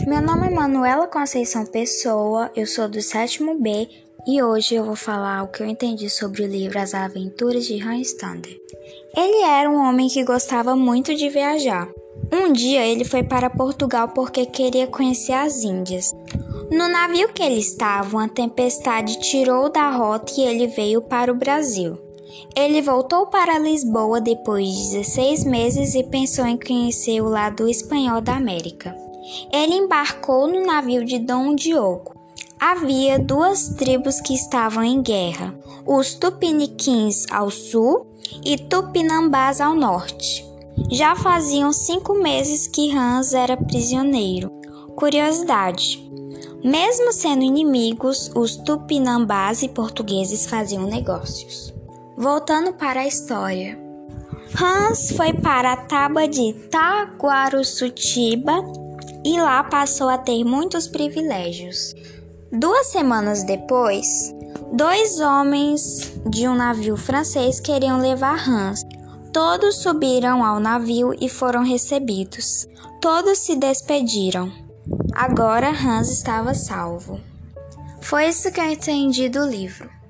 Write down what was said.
Meu nome é Manuela Conceição Pessoa, eu sou do sétimo B e hoje eu vou falar o que eu entendi sobre o livro As Aventuras de Hans Thunder. Ele era um homem que gostava muito de viajar. Um dia ele foi para Portugal porque queria conhecer as Índias. No navio que ele estava, uma tempestade tirou da rota e ele veio para o Brasil. Ele voltou para Lisboa depois de 16 meses e pensou em conhecer o lado espanhol da América. Ele embarcou no navio de Dom Diogo. Havia duas tribos que estavam em guerra: os Tupiniquins ao sul e Tupinambás ao norte. Já faziam cinco meses que Hans era prisioneiro. Curiosidade: mesmo sendo inimigos, os Tupinambás e portugueses faziam negócios. Voltando para a história. Hans foi para a Taba de Taguaruçutiba e lá passou a ter muitos privilégios. Duas semanas depois, dois homens de um navio francês queriam levar Hans. Todos subiram ao navio e foram recebidos. Todos se despediram. Agora Hans estava salvo. Foi isso que eu entendi do livro.